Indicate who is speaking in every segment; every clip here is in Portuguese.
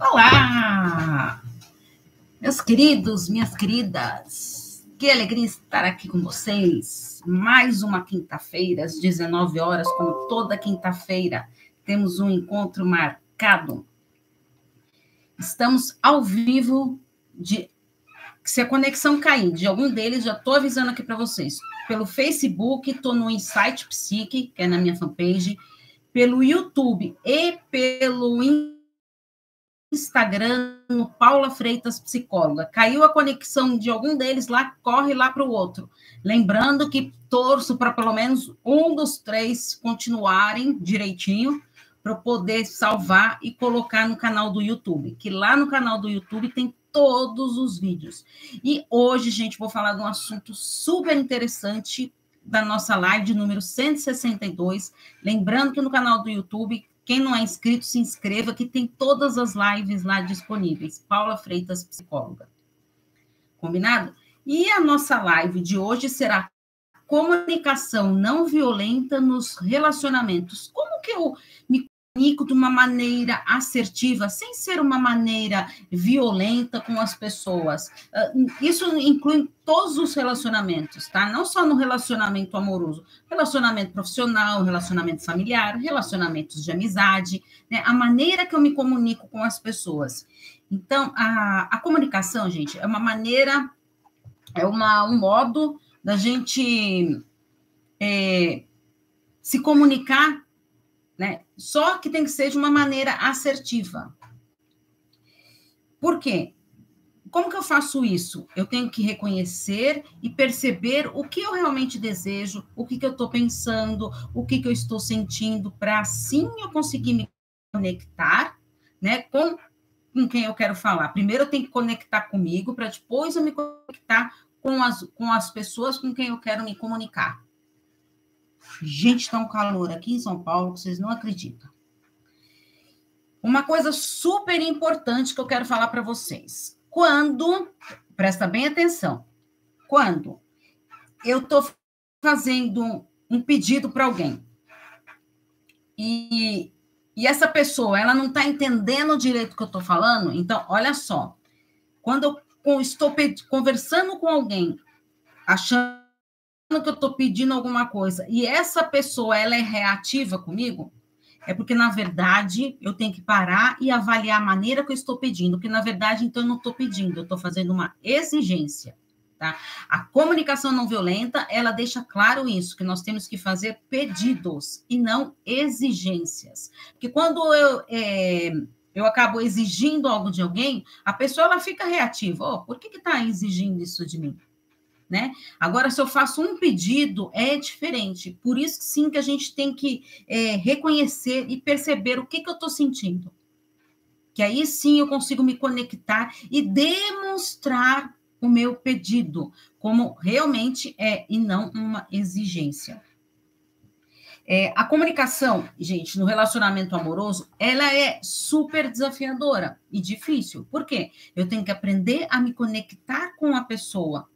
Speaker 1: Olá, meus queridos, minhas queridas. Que alegria estar aqui com vocês. Mais uma quinta-feira, às 19 horas, como toda quinta-feira, temos um encontro marcado. Estamos ao vivo de se a conexão cair de algum deles, já estou avisando aqui para vocês. Pelo Facebook, estou no Insight Psique, que é na minha fanpage, pelo YouTube e pelo Instagram, no Paula Freitas Psicóloga. Caiu a conexão de algum deles lá, corre lá para o outro. Lembrando que torço para pelo menos um dos três continuarem direitinho, para poder salvar e colocar no canal do YouTube. Que lá no canal do YouTube tem todos os vídeos. E hoje, gente, vou falar de um assunto super interessante da nossa live número 162. Lembrando que no canal do YouTube quem não é inscrito, se inscreva, que tem todas as lives lá disponíveis. Paula Freitas, psicóloga. Combinado? E a nossa live de hoje será comunicação não violenta nos relacionamentos. Como que eu me comunico de uma maneira assertiva, sem ser uma maneira violenta com as pessoas. Ah, isso inclui todos os relacionamentos, tá? Não só no relacionamento amoroso, relacionamento profissional, relacionamento familiar, relacionamentos de amizade, né? A maneira que eu me comunico com as pessoas. Então, a, a comunicação, gente, é uma maneira, é uma, um modo da gente é, se comunicar né? Só que tem que ser de uma maneira assertiva. Por quê? Como que eu faço isso? Eu tenho que reconhecer e perceber o que eu realmente desejo, o que, que eu estou pensando, o que, que eu estou sentindo, para assim eu conseguir me conectar né, com, com quem eu quero falar. Primeiro eu tenho que conectar comigo, para depois eu me conectar com as, com as pessoas com quem eu quero me comunicar. Gente, está um calor aqui em São Paulo que vocês não acreditam. Uma coisa super importante que eu quero falar para vocês. Quando, presta bem atenção, quando eu estou fazendo um pedido para alguém e, e essa pessoa ela não está entendendo direito o que eu estou falando, então, olha só, quando eu estou conversando com alguém, achando que eu estou pedindo alguma coisa e essa pessoa ela é reativa comigo, é porque, na verdade, eu tenho que parar e avaliar a maneira que eu estou pedindo, porque, na verdade, então, eu não estou pedindo, eu estou fazendo uma exigência. Tá? A comunicação não violenta, ela deixa claro isso, que nós temos que fazer pedidos e não exigências. Porque quando eu, é, eu acabo exigindo algo de alguém, a pessoa ela fica reativa. Oh, por que está exigindo isso de mim? Né? Agora, se eu faço um pedido, é diferente. Por isso, sim, que a gente tem que é, reconhecer e perceber o que, que eu estou sentindo. Que aí sim eu consigo me conectar e demonstrar o meu pedido, como realmente é, e não uma exigência. É, a comunicação, gente, no relacionamento amoroso, ela é super desafiadora e difícil. Por quê? Eu tenho que aprender a me conectar com a pessoa,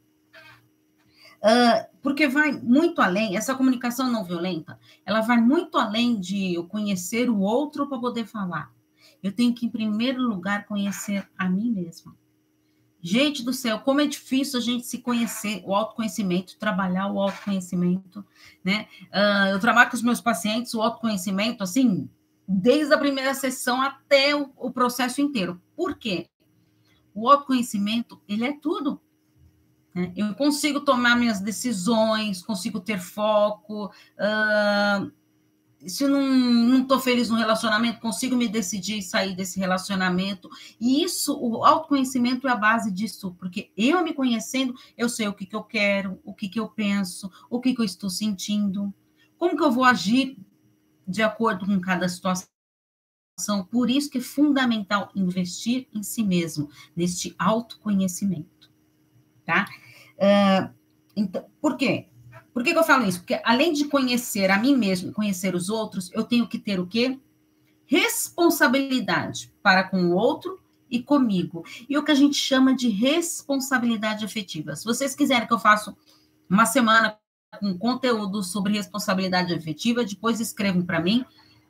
Speaker 1: Porque vai muito além, essa comunicação não violenta, ela vai muito além de eu conhecer o outro para poder falar. Eu tenho que, em primeiro lugar, conhecer a mim mesma. Gente do céu, como é difícil a gente se conhecer, o autoconhecimento, trabalhar o autoconhecimento, né? Uh, eu trabalho com os meus pacientes, o autoconhecimento, assim, desde a primeira sessão até o, o processo inteiro. Por quê? O autoconhecimento, ele é tudo. Né? Eu consigo tomar minhas decisões, consigo ter foco. Uh, se eu não estou feliz no relacionamento, consigo me decidir sair desse relacionamento. E isso, o autoconhecimento é a base disso, porque eu me conhecendo, eu sei o que, que eu quero, o que, que eu penso, o que, que eu estou sentindo, como que eu vou agir de acordo com cada situação. Por isso que é fundamental investir em si mesmo, neste autoconhecimento, tá? Uh, então, por quê? Por que, que, eu falo isso? Porque além de conhecer a mim mesmo, conhecer os outros, eu tenho que ter o quê? Responsabilidade para com o outro e comigo. E o que a gente chama de responsabilidade afetiva. Se vocês quiserem que eu faça uma semana com conteúdo sobre responsabilidade afetiva, depois escrevam para mim,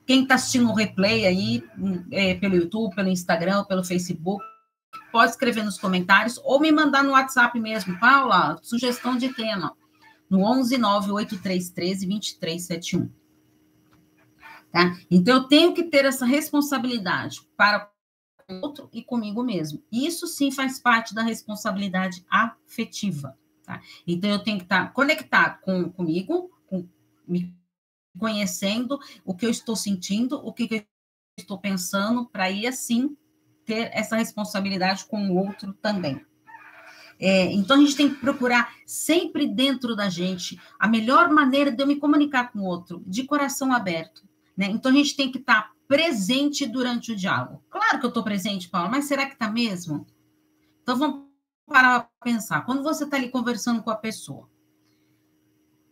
Speaker 1: Quem está assistindo o replay aí, é, pelo YouTube, pelo Instagram, pelo Facebook, pode escrever nos comentários ou me mandar no WhatsApp mesmo, Paula, sugestão de tema, no 11 98313 2371. Tá? Então, eu tenho que ter essa responsabilidade para o outro e comigo mesmo. Isso sim faz parte da responsabilidade afetiva. Tá? Então, eu tenho que estar conectado com, comigo, com, me conhecendo o que eu estou sentindo, o que, eu estou pensando, para ir assim ter essa responsabilidade com o outro também. É, então a gente tem que procurar sempre dentro da gente a melhor maneira de eu me comunicar com o outro, de coração aberto. Né? Então a gente tem que estar presente durante o diálogo. Claro que eu estou presente, Paulo, mas será que está mesmo? Então vamos parar para pensar. Quando você está ali conversando com a pessoa,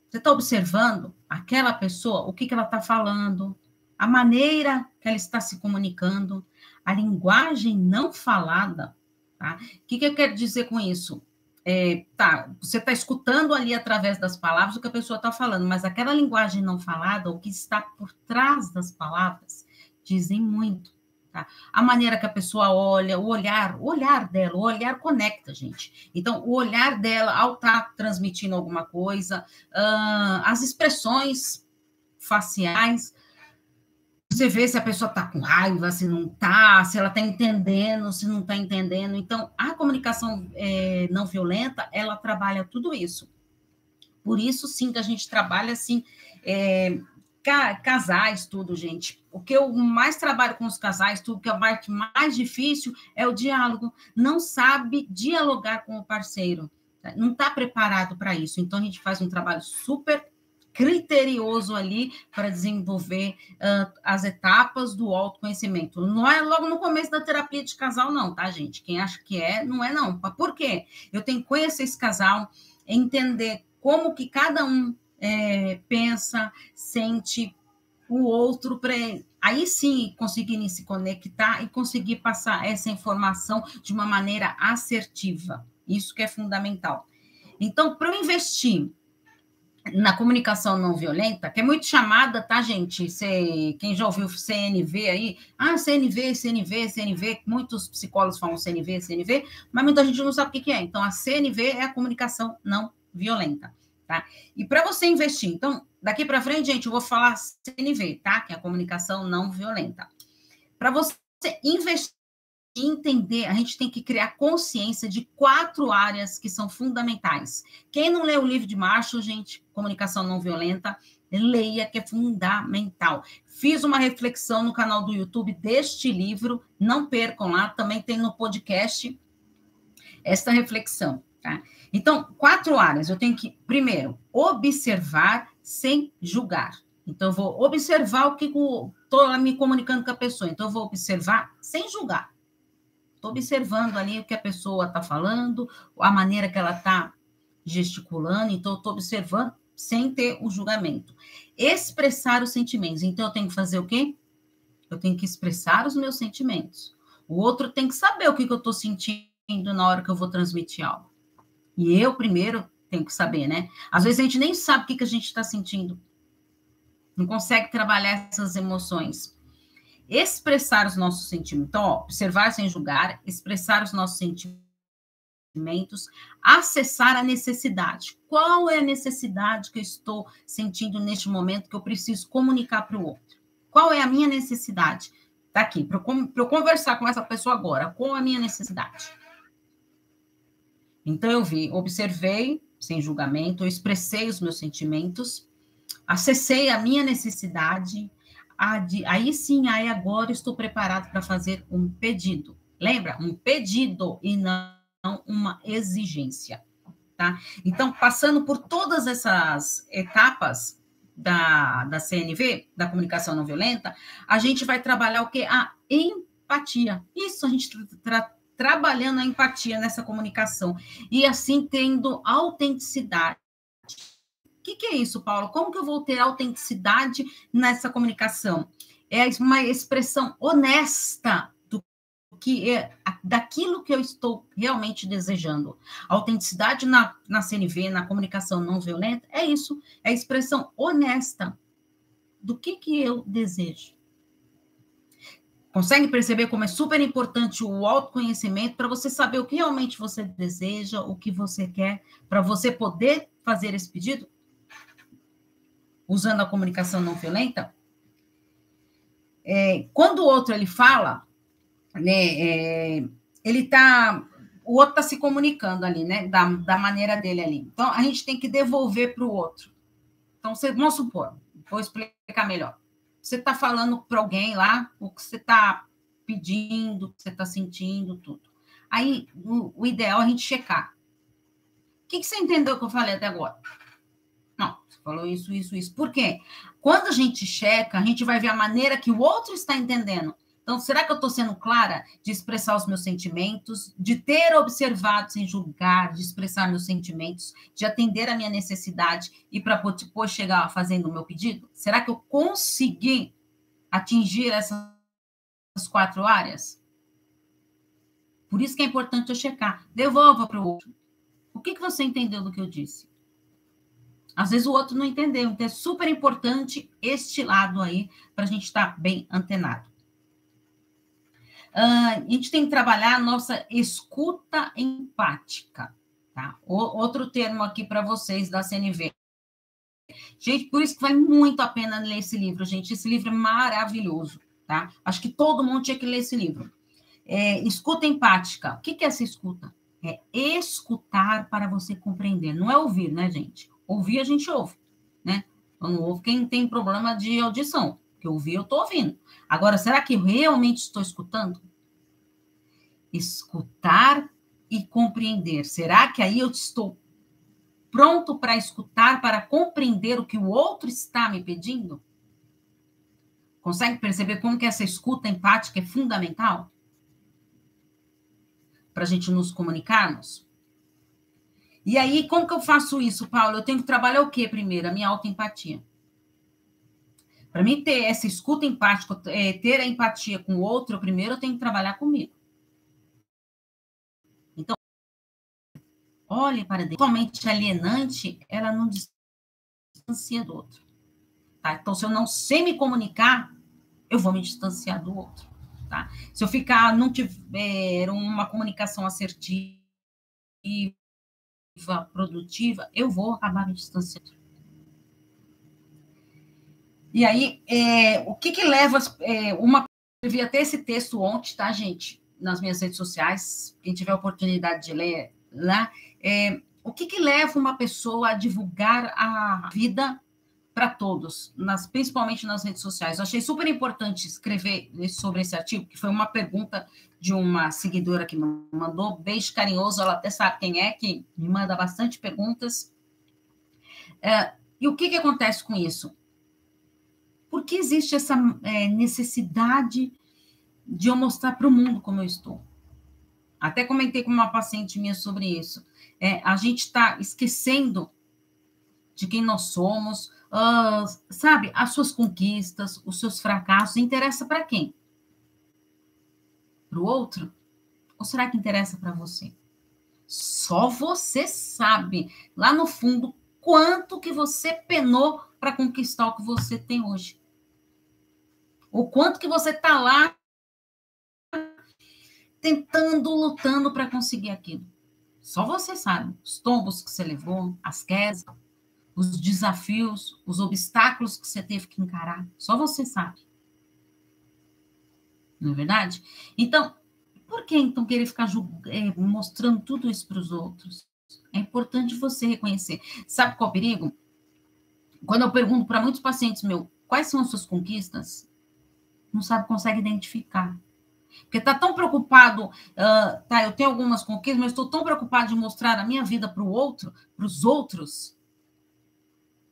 Speaker 1: você está observando aquela pessoa, o que, que ela está falando, a maneira que ela está se comunicando, a linguagem não falada. Tá? O que, que eu quero dizer com isso? É, tá, você está escutando ali através das palavras o que a pessoa está falando, mas aquela linguagem não falada, o que está por trás das palavras, dizem muito. Tá? A maneira que a pessoa olha, o olhar, o olhar dela, o olhar conecta, gente. Então, o olhar dela, ao estar tá transmitindo alguma coisa, uh, as expressões faciais, você vê se a pessoa está com raiva, se não está, se ela está entendendo, se não está entendendo. Então, a comunicação é, não violenta, ela trabalha tudo isso. Por isso, sim, que a gente trabalha, assim, é, ca casais, tudo, gente. O que eu mais trabalho com os casais, tudo que é a parte mais difícil é o diálogo. Não sabe dialogar com o parceiro, tá? não está preparado para isso. Então, a gente faz um trabalho super criterioso ali para desenvolver uh, as etapas do autoconhecimento. Não é logo no começo da terapia de casal, não, tá, gente? Quem acha que é, não é, não. Por quê? Eu tenho que conhecer esse casal, entender como que cada um é, pensa, sente o outro, para aí sim conseguirem se conectar e conseguir passar essa informação de uma maneira assertiva. Isso que é fundamental. Então, para eu investir na comunicação não violenta, que é muito chamada, tá, gente? Cê, quem já ouviu CNV aí, ah, CNV, CNV, CNV, muitos psicólogos falam CNV, CNV, mas muita gente não sabe o que é. Então, a CNV é a comunicação não violenta. Tá? E para você investir, então, daqui para frente, gente, eu vou falar CNV, tá? Que é a comunicação não violenta. Para você investir entender, a gente tem que criar consciência de quatro áreas que são fundamentais. Quem não lê o livro de Marshall, gente, Comunicação Não Violenta, leia, que é fundamental. Fiz uma reflexão no canal do YouTube deste livro, não percam lá, também tem no podcast esta reflexão, tá? Então, quatro áreas. Eu tenho que, primeiro, observar sem julgar. Então, eu vou observar o que estou me comunicando com a pessoa. Então, eu vou observar sem julgar. Estou observando ali o que a pessoa está falando, a maneira que ela está gesticulando. Então, estou observando sem ter o julgamento. Expressar os sentimentos. Então, eu tenho que fazer o quê? Eu tenho que expressar os meus sentimentos. O outro tem que saber o que, que eu estou sentindo na hora que eu vou transmitir algo. E eu, primeiro, tenho que saber, né? Às vezes a gente nem sabe o que, que a gente está sentindo. Não consegue trabalhar essas emoções. Expressar os nossos sentimentos. Então, ó, observar sem julgar, expressar os nossos sentimentos, acessar a necessidade. Qual é a necessidade que eu estou sentindo neste momento que eu preciso comunicar para o outro? Qual é a minha necessidade? Está aqui, para eu, eu conversar com essa pessoa agora. Qual é a minha necessidade? Então eu vi, observei sem julgamento, eu expressei os meus sentimentos, acessei a minha necessidade, aí sim, aí agora estou preparado para fazer um pedido. Lembra? Um pedido e não uma exigência, tá? Então, passando por todas essas etapas da, da CNV, da comunicação não violenta, a gente vai trabalhar o que? A empatia. Isso a gente tra trabalhando a empatia nessa comunicação e assim tendo autenticidade. O que, que é isso, Paulo? Como que eu vou ter autenticidade nessa comunicação? É uma expressão honesta do que é daquilo que eu estou realmente desejando. A autenticidade na, na CNV, na comunicação não violenta, é isso, é a expressão honesta do que, que eu desejo. Consegue perceber como é super importante o autoconhecimento para você saber o que realmente você deseja, o que você quer, para você poder fazer esse pedido? Usando a comunicação não violenta? É, quando o outro ele fala, né, é, ele tá, o outro está se comunicando ali, né, da, da maneira dele ali. Então a gente tem que devolver para o outro. Então, você, vamos supor, vou explicar melhor. Você está falando para alguém lá o que você está pedindo, o que você está sentindo, tudo. Aí, o, o, ideal é a gente checar. O que, que você entendeu que eu falei até agora? Falou isso, isso, isso. Por quê? Quando a gente checa, a gente vai ver a maneira que o outro está entendendo. Então, será que eu estou sendo clara de expressar os meus sentimentos, de ter observado sem julgar, de expressar meus sentimentos, de atender a minha necessidade e para depois chegar fazendo o meu pedido? Será que eu consegui atingir essas quatro áreas? Por isso que é importante eu checar. Devolva para o outro. O que, que você entendeu do que eu disse? Às vezes o outro não entendeu. Então é super importante este lado aí para a gente estar tá bem antenado. Uh, a gente tem que trabalhar a nossa escuta empática, tá? O, outro termo aqui para vocês da CNV. Gente, por isso que vale muito a pena ler esse livro, gente. Esse livro é maravilhoso, tá? Acho que todo mundo tinha que ler esse livro. É, escuta empática. O que, que é essa escuta? É escutar para você compreender. Não é ouvir, né, gente? Ouvir a gente ouve, né? Quando ouve quem tem problema de audição que eu ouvi, eu estou ouvindo. Agora, será que eu realmente estou escutando? Escutar e compreender. Será que aí eu estou pronto para escutar, para compreender o que o outro está me pedindo? Consegue perceber como que essa escuta empática é fundamental? Para a gente nos comunicarmos? E aí, como que eu faço isso, Paulo? Eu tenho que trabalhar o quê primeiro? A minha autoempatia. Para mim ter essa escuta empática, é, ter a empatia com o outro, primeiro eu tenho que trabalhar comigo. Então, olhe para dentro. Totalmente alienante, ela não distancia do outro. Tá? Então, se eu não sei me comunicar, eu vou me distanciar do outro. Tá? Se eu ficar, não tiver uma comunicação assertiva, produtiva, eu vou acabar me distanciando. E aí, é, o que que leva é, uma... Eu vi até esse texto ontem, tá, gente? Nas minhas redes sociais, quem tiver oportunidade de ler lá. É, o que que leva uma pessoa a divulgar a vida para todos, nas, principalmente nas redes sociais. Eu achei super importante escrever sobre esse artigo, que foi uma pergunta de uma seguidora que me mandou. Beijo carinhoso, ela até sabe quem é, que me manda bastante perguntas. É, e o que, que acontece com isso? Por que existe essa é, necessidade de eu mostrar para o mundo como eu estou? Até comentei com uma paciente minha sobre isso. É, a gente está esquecendo de quem nós somos, uh, sabe? As suas conquistas, os seus fracassos, interessa para quem? Para o outro? Ou será que interessa para você? Só você sabe, lá no fundo, quanto que você penou para conquistar o que você tem hoje. O quanto que você está lá tentando, lutando para conseguir aquilo. Só você sabe. Os tombos que você levou, as quedas, os desafios, os obstáculos que você teve que encarar. Só você sabe. Não é verdade? Então, por que então querer ficar é, mostrando tudo isso para os outros? É importante você reconhecer. Sabe qual é o perigo? Quando eu pergunto para muitos pacientes meu, quais são as suas conquistas? não sabe, consegue identificar. Porque está tão preocupado, uh, tá, eu tenho algumas conquistas, mas estou tão preocupado de mostrar a minha vida para o outro, para os outros.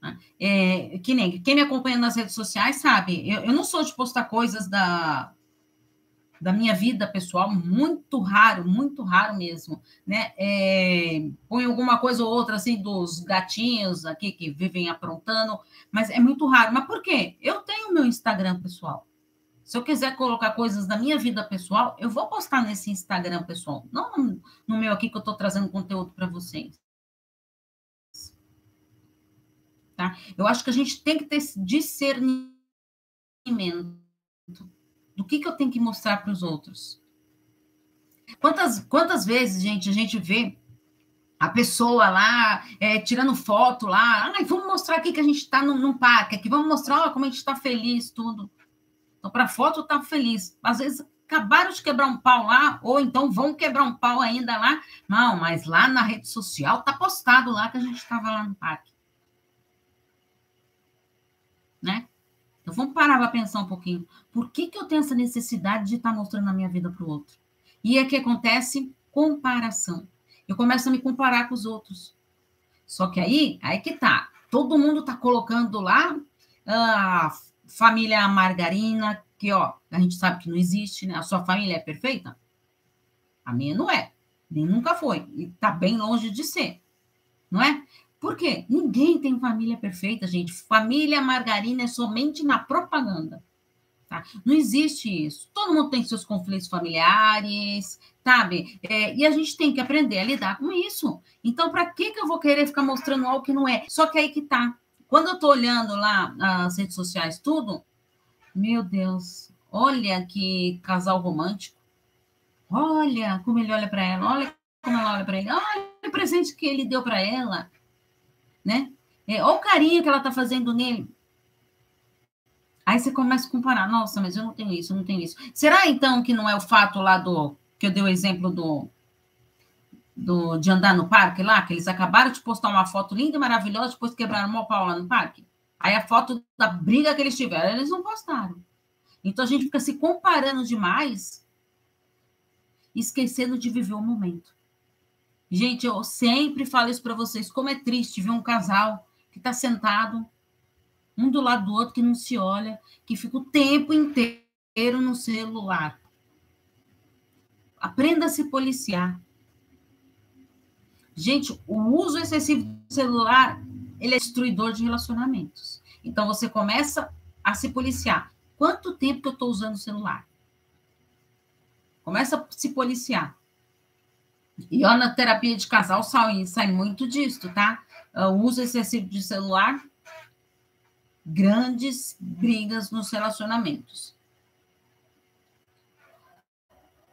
Speaker 1: Né? É, que nem quem me acompanha nas redes sociais sabe, eu, eu não sou de postar coisas da, da minha vida pessoal, muito raro, muito raro mesmo, né? É, põe alguma coisa ou outra assim dos gatinhos aqui que vivem aprontando, mas é muito raro. Mas por quê? Eu tenho meu Instagram pessoal. Se eu quiser colocar coisas da minha vida pessoal, eu vou postar nesse Instagram pessoal, não no, no meu aqui que eu estou trazendo conteúdo para vocês. Tá? Eu acho que a gente tem que ter discernimento. Do que, que eu tenho que mostrar para os outros? Quantas, quantas vezes, gente, a gente vê a pessoa lá é, tirando foto lá, ai, vamos mostrar aqui que a gente está num, num, parque, aqui vamos mostrar ó, como a gente está feliz, tudo. Então, para foto, tá feliz. Às vezes, acabaram de quebrar um pau lá, ou então vão quebrar um pau ainda lá. Não, mas lá na rede social tá postado lá que a gente estava lá no parque. Né? Então, vamos parar para pensar um pouquinho. Por que, que eu tenho essa necessidade de estar tá mostrando a minha vida para o outro? E é que acontece comparação. Eu começo a me comparar com os outros. Só que aí, aí que tá. Todo mundo tá colocando lá a ah, família margarina, que ó, a gente sabe que não existe, né? A sua família é perfeita? A minha não é, nem nunca foi, e tá bem longe de ser, não é? Por quê? Ninguém tem família perfeita, gente. Família margarina é somente na propaganda. Tá? Não existe isso. Todo mundo tem seus conflitos familiares, sabe? É, e a gente tem que aprender a lidar com isso. Então, para que, que eu vou querer ficar mostrando algo que não é? Só que aí que tá. Quando eu tô olhando lá as redes sociais, tudo, meu Deus, olha que casal romântico. Olha como ele olha para ela, olha como ela olha para ele, olha o presente que ele deu para ela, né? É, olha o carinho que ela tá fazendo nele. Aí você começa a comparar, nossa, mas eu não tenho isso, eu não tenho isso. Será então que não é o fato lá do que eu dei o exemplo do, do de andar no parque lá, que eles acabaram de postar uma foto linda e maravilhosa, depois quebraram uma pau lá no parque? Aí a foto da briga que eles tiveram, eles não postaram. Então a gente fica se comparando demais, esquecendo de viver o momento. Gente, eu sempre falo isso para vocês, como é triste ver um casal que está sentado um do lado do outro, que não se olha, que fica o tempo inteiro no celular. Aprenda a se policiar. Gente, o uso excessivo do celular, ele é destruidor de relacionamentos. Então, você começa a se policiar. Quanto tempo que eu estou usando o celular? Começa a se policiar. E ó, na terapia de casal sai, sai muito disso, tá? O uso excessivo de celular grandes brigas nos relacionamentos.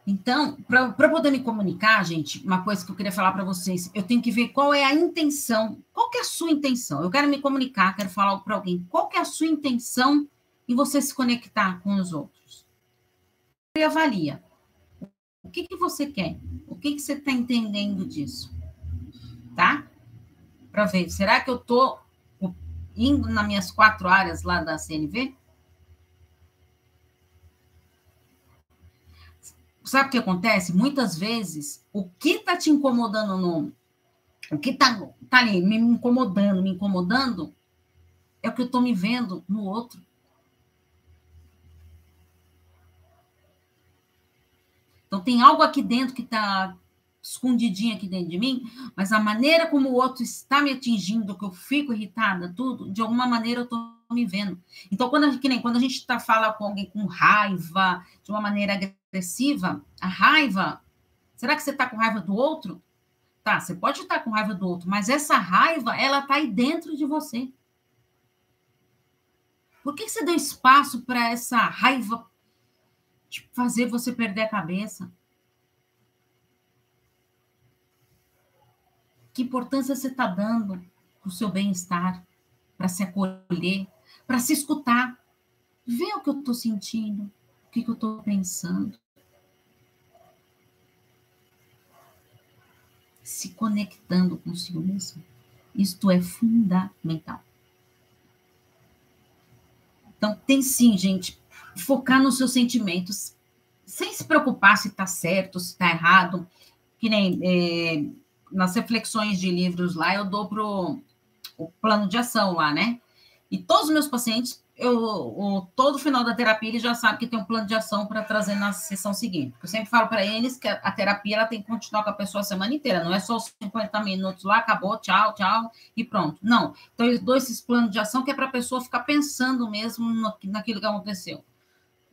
Speaker 1: Então, para poder me comunicar, gente, uma coisa que eu queria falar para vocês, eu tenho que ver qual é a intenção, qual é a sua intenção. Eu quero me comunicar, quero falar para alguém, qual é a sua intenção em você se conectar com os outros. E avalia. O que, que você quer? O que, que você está entendendo disso? Tá? Para ver, será que eu estou indo nas minhas quatro áreas lá da CNV? Sabe o que acontece? Muitas vezes, o que está te incomodando no. O que está tá ali me incomodando, me incomodando, é o que eu estou me vendo no outro. Então, tem algo aqui dentro que está escondidinha aqui dentro de mim, mas a maneira como o outro está me atingindo, que eu fico irritada, tudo, de alguma maneira eu estou me vendo. Então, quando a, que nem, quando a gente está fala com alguém com raiva, de uma maneira agressiva, a raiva, será que você está com raiva do outro? Tá, você pode estar com raiva do outro, mas essa raiva, ela está aí dentro de você. Por que você deu espaço para essa raiva tipo, fazer você perder a cabeça? Que importância você está dando para o seu bem-estar, para se acolher, para se escutar? Ver o que eu estou sentindo, o que, que eu estou pensando. Se conectando consigo mesmo. Isto é fundamental. Então, tem sim, gente, focar nos seus sentimentos, sem se preocupar se está certo, se está errado. Que nem é, nas reflexões de livros lá, eu dou pro o plano de ação lá, né? E todos os meus pacientes, eu, o, todo final da terapia, eles já sabem que tem um plano de ação para trazer na sessão seguinte. Eu sempre falo para eles que a, a, terapia ela tem que continuar com a pessoa a semana inteira, não é só os 50 minutos lá, acabou, tchau, tchau, e pronto. Não. Então, eu dou esses planos de ação que é para a pessoa ficar pensando mesmo no, naquilo que aconteceu.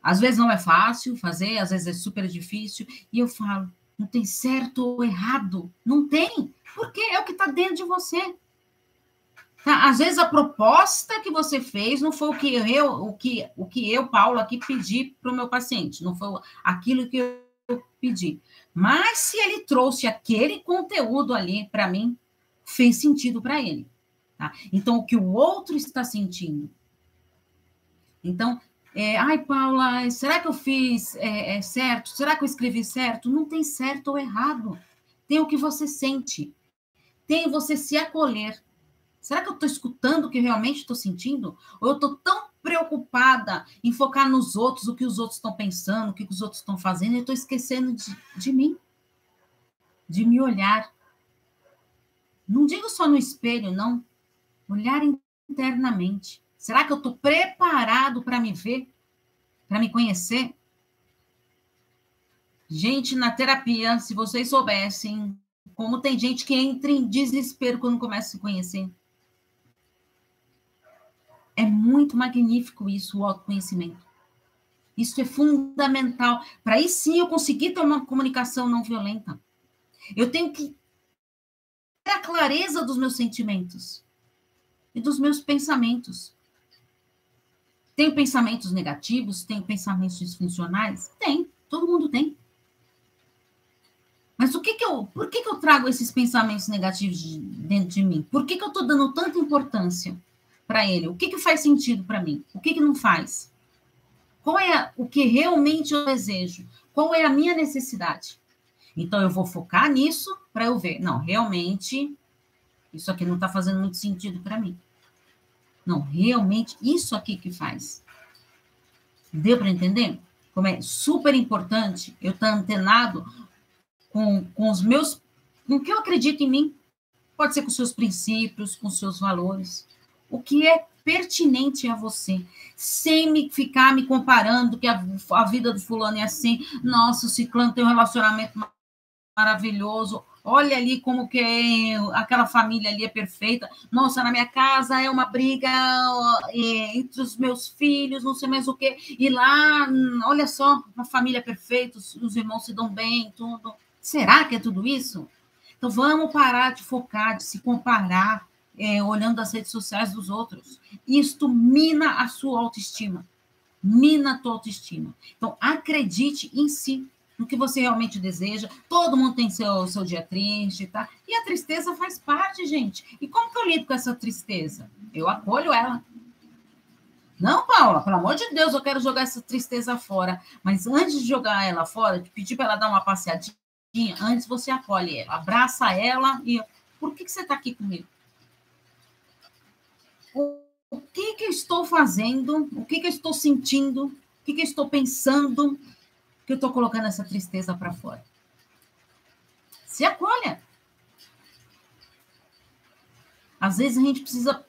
Speaker 1: Às vezes não é fácil fazer, às vezes é super difícil, e eu falo, não tem certo ou errado. Não tem. Porque é o que está dentro de você. Tá? Às vezes a proposta que você fez não foi o que eu, o que, o que eu, Paulo, aqui pedi para o meu paciente, não foi aquilo que eu pedi. Mas se ele trouxe aquele conteúdo ali para mim, fez sentido para ele. Tá? Então, o que o outro está sentindo. Então, é, ai, Paula, será que eu fiz é, é, certo? Será que eu escrevi certo? Não tem certo ou errado. Tem o que você sente. Tem você se acolher. Será que eu estou escutando o que realmente estou sentindo? Ou eu estou tão preocupada em focar nos outros, o que os outros estão pensando, o que os outros estão fazendo, e eu estou esquecendo de, de mim, de me olhar. Não digo só no espelho, não. Olhar internamente. Será que eu estou preparado para me ver? Para me conhecer? Gente, na terapia, se vocês soubessem como tem gente que entra em desespero quando começa a se conhecer. É muito magnífico isso, o autoconhecimento. Isso é fundamental. Para aí sim eu conseguir ter uma comunicação não violenta. Eu tenho que ter a clareza dos meus sentimentos e dos meus pensamentos. Tenho pensamentos negativos? Tenho pensamentos disfuncionais? Tem, todo mundo tem. Mas o que que eu, por que, que eu trago esses pensamentos negativos de, dentro de mim? Por que, que eu estou dando tanta importância? para ele? O que, que faz sentido para mim? O que, que não faz? Qual é a, o que realmente eu desejo? Qual é a minha necessidade? Então, eu vou focar nisso para eu ver. Não, realmente, isso aqui não está fazendo muito sentido para mim. Não, realmente, isso aqui que faz. Deu para entender? Como é super importante eu estar tá antenado com, com os meus. com o que eu acredito em mim. Pode ser com seus princípios, com seus valores o que é pertinente a você, sem me ficar me comparando que a, a vida do fulano é assim, nossa, o ciclano tem um relacionamento maravilhoso, olha ali como que é, aquela família ali é perfeita, nossa, na minha casa é uma briga é, entre os meus filhos, não sei mais o que, e lá, olha só, uma família perfeita, os, os irmãos se dão bem, tudo. Será que é tudo isso? Então vamos parar de focar, de se comparar, é, olhando as redes sociais dos outros. Isto mina a sua autoestima. Mina a tua autoestima. Então, acredite em si, no que você realmente deseja. Todo mundo tem seu, seu dia triste, tá? E a tristeza faz parte, gente. E como que eu lido com essa tristeza? Eu acolho ela. Não, Paula, pelo amor de Deus, eu quero jogar essa tristeza fora. Mas antes de jogar ela fora, de pedir para ela dar uma passeadinha, antes você acolhe ela, abraça ela e. Por que, que você está aqui comigo? o que, que eu estou fazendo, o que, que eu estou sentindo, o que, que eu estou pensando, que eu estou colocando essa tristeza para fora. Se acolha. Às vezes a gente precisa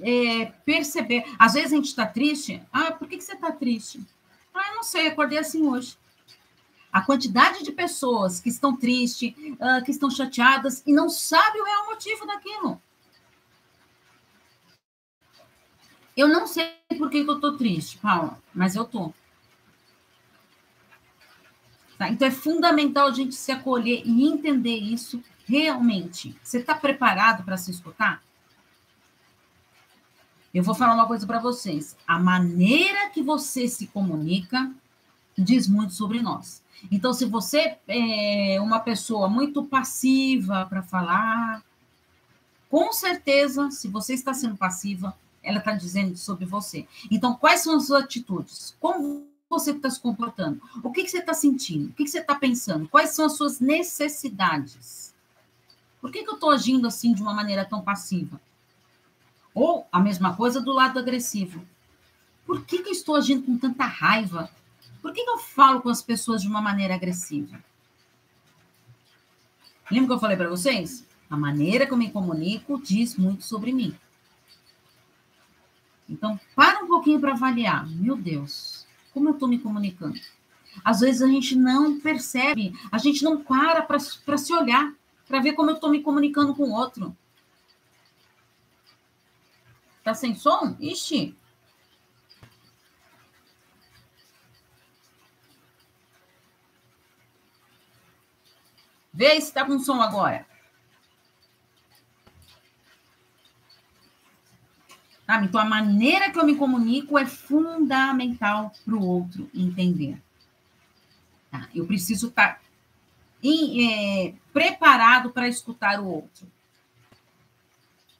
Speaker 1: é, perceber. Às vezes a gente está triste. Ah, por que, que você está triste? Ah, eu não sei, acordei assim hoje. A quantidade de pessoas que estão tristes, uh, que estão chateadas e não sabem o real motivo daquilo. Eu não sei por que, que eu tô triste, Paula, mas eu tô. Tá? Então é fundamental a gente se acolher e entender isso realmente. Você está preparado para se escutar? Eu vou falar uma coisa para vocês. A maneira que você se comunica diz muito sobre nós. Então, se você é uma pessoa muito passiva para falar, com certeza, se você está sendo passiva, ela está dizendo sobre você. Então, quais são as suas atitudes? Como você está se comportando? O que, que você está sentindo? O que, que você está pensando? Quais são as suas necessidades? Por que, que eu estou agindo assim de uma maneira tão passiva? Ou a mesma coisa do lado agressivo. Por que, que eu estou agindo com tanta raiva? Por que, que eu falo com as pessoas de uma maneira agressiva? Lembra que eu falei para vocês? A maneira que eu me comunico diz muito sobre mim. Então, para um pouquinho para avaliar. Meu Deus, como eu estou me comunicando? Às vezes a gente não percebe, a gente não para para se olhar, para ver como eu estou me comunicando com o outro. Tá sem som? Ixi. Vê se está com som agora. Sabe? Então, a maneira que eu me comunico é fundamental para o outro entender. Tá? Eu preciso estar tá em, é, preparado para escutar o outro.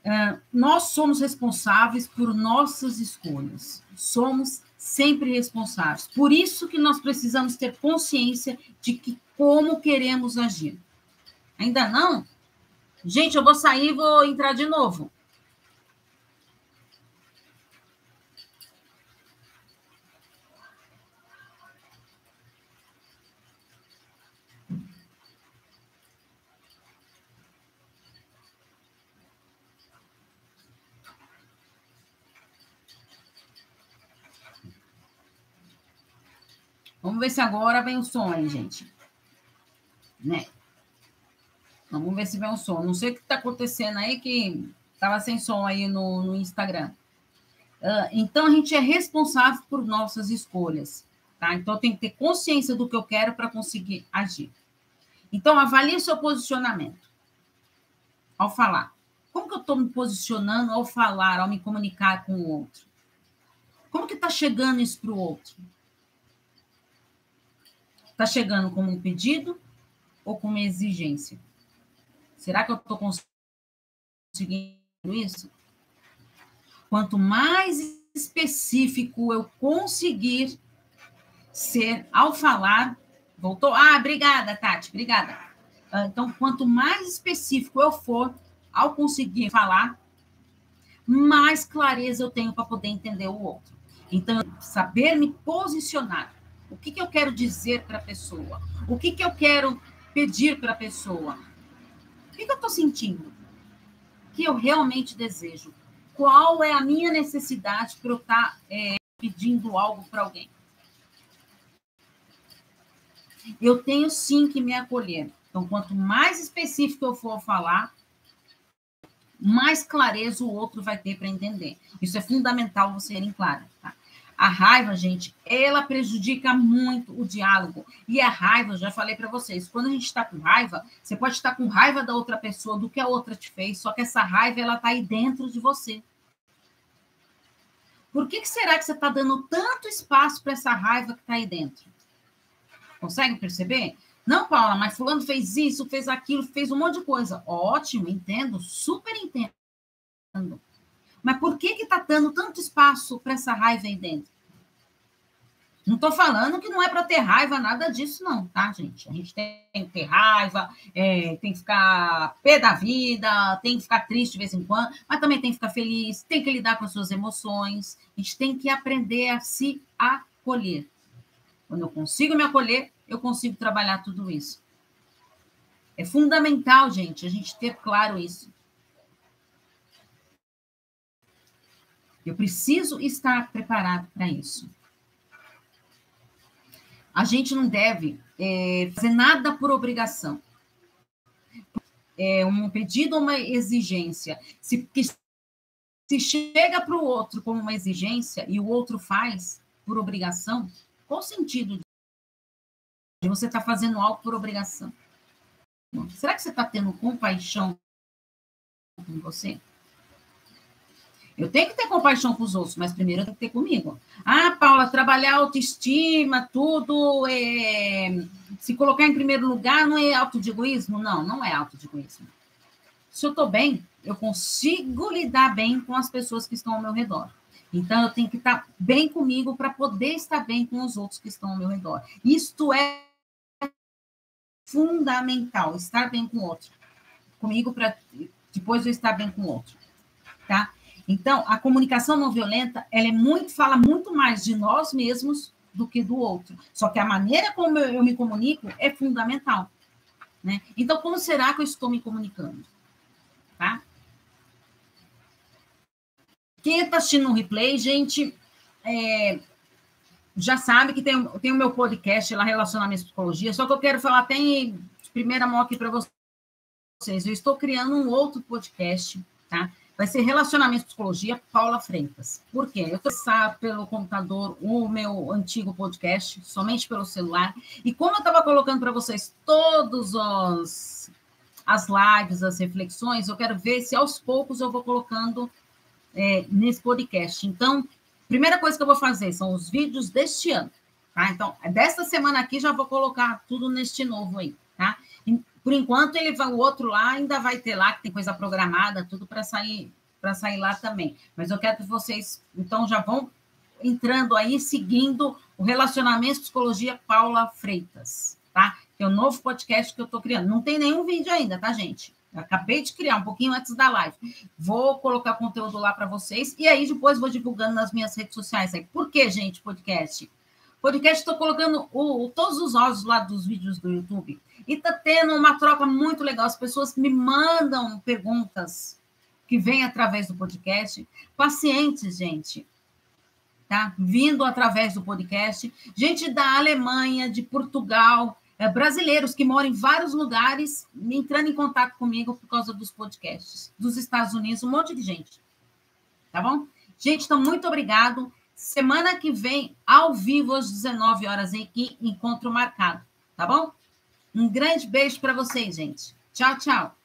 Speaker 1: Uh, nós somos responsáveis por nossas escolhas. Somos sempre responsáveis. Por isso que nós precisamos ter consciência de que como queremos agir. Ainda não? Gente, eu vou sair e vou entrar de novo. Vamos ver se agora vem o som aí, gente. Né? Vamos ver se vem o som. Não sei o que está acontecendo aí, que estava sem som aí no, no Instagram. Uh, então, a gente é responsável por nossas escolhas. Tá? Então, tem que ter consciência do que eu quero para conseguir agir. Então, avalie seu posicionamento ao falar. Como que eu estou me posicionando ao falar, ao me comunicar com o outro? Como que está chegando isso para o outro? Está chegando como um pedido ou como uma exigência? Será que eu estou conseguindo isso? Quanto mais específico eu conseguir ser ao falar, voltou. Ah, obrigada, Tati, obrigada. Ah, então, quanto mais específico eu for ao conseguir falar, mais clareza eu tenho para poder entender o outro. Então, saber me posicionar o que, que eu quero dizer para a pessoa? O que, que eu quero pedir para a pessoa? O que, que eu estou sentindo? O que eu realmente desejo? Qual é a minha necessidade para eu estar tá, é, pedindo algo para alguém? Eu tenho sim que me acolher. Então, quanto mais específico eu for falar, mais clareza o outro vai ter para entender. Isso é fundamental você serem claro. Tá? A raiva, gente, ela prejudica muito o diálogo. E a raiva, já falei para vocês, quando a gente está com raiva, você pode estar com raiva da outra pessoa, do que a outra te fez, só que essa raiva, ela está aí dentro de você. Por que, que será que você está dando tanto espaço para essa raiva que está aí dentro? Consegue perceber? Não, Paula, mas fulano fez isso, fez aquilo, fez um monte de coisa. Ótimo, entendo, super entendo. Mas por que está dando tanto espaço para essa raiva aí dentro? Não estou falando que não é para ter raiva, nada disso, não, tá, gente? A gente tem que ter raiva, é, tem que ficar pé da vida, tem que ficar triste de vez em quando, mas também tem que ficar feliz, tem que lidar com as suas emoções. A gente tem que aprender a se acolher. Quando eu consigo me acolher, eu consigo trabalhar tudo isso. É fundamental, gente, a gente ter claro isso. Eu preciso estar preparado para isso. A gente não deve é, fazer nada por obrigação. É um pedido ou uma exigência. Se, se chega para o outro como uma exigência e o outro faz por obrigação, qual o sentido de você estar tá fazendo algo por obrigação? Será que você está tendo compaixão com você? Eu tenho que ter compaixão com os outros, mas primeiro eu tenho que ter comigo. Ah, Paula, trabalhar autoestima, tudo, é... se colocar em primeiro lugar não é auto de egoísmo? Não, não é auto de egoísmo. Se eu estou bem, eu consigo lidar bem com as pessoas que estão ao meu redor. Então, eu tenho que estar bem comigo para poder estar bem com os outros que estão ao meu redor. Isto é fundamental, estar bem com o outro. Comigo para depois eu estar bem com o outro. Tá? Então, a comunicação não violenta, ela é muito, fala muito mais de nós mesmos do que do outro. Só que a maneira como eu, me comunico é fundamental. Né? Então, como será que eu estou me comunicando? Tá? Quem está assistindo no replay, gente, é, já sabe que tem, tem o meu podcast lá, Relacionamento e Psicologia, só que eu quero falar até em primeira mão aqui para vocês. Eu estou criando um outro podcast, tá? Vai ser Relacionamento Psicologia, Paula Freitas. Por quê? Eu estou pelo computador o meu antigo podcast, somente pelo celular. E como eu estava colocando para vocês todos os as lives, as reflexões, eu quero ver se aos poucos eu vou colocando é, nesse podcast. Então, primeira coisa que eu vou fazer são os vídeos deste ano, tá? Então, desta semana aqui já vou colocar tudo neste novo aí, tá? Por enquanto, ele vai, o outro lá ainda vai ter lá, que tem coisa programada, tudo para sair para sair lá também. Mas eu quero que vocês, então, já vão entrando aí, seguindo o Relacionamento Psicologia Paula Freitas, tá? Que é o novo podcast que eu estou criando. Não tem nenhum vídeo ainda, tá, gente? Eu acabei de criar um pouquinho antes da live. Vou colocar conteúdo lá para vocês e aí depois vou divulgando nas minhas redes sociais aí. Por que, gente, podcast? Podcast, estou colocando o, todos os áudios lá dos vídeos do YouTube. E tá tendo uma troca muito legal. As pessoas me mandam perguntas que vêm através do podcast. Pacientes, gente, tá? Vindo através do podcast. Gente da Alemanha, de Portugal, é, brasileiros que moram em vários lugares entrando em contato comigo por causa dos podcasts. Dos Estados Unidos, um monte de gente. Tá bom? Gente, então, muito obrigado. Semana que vem, ao vivo, às 19 horas, aqui, encontro marcado. Tá bom? Um grande beijo para vocês, gente. Tchau, tchau.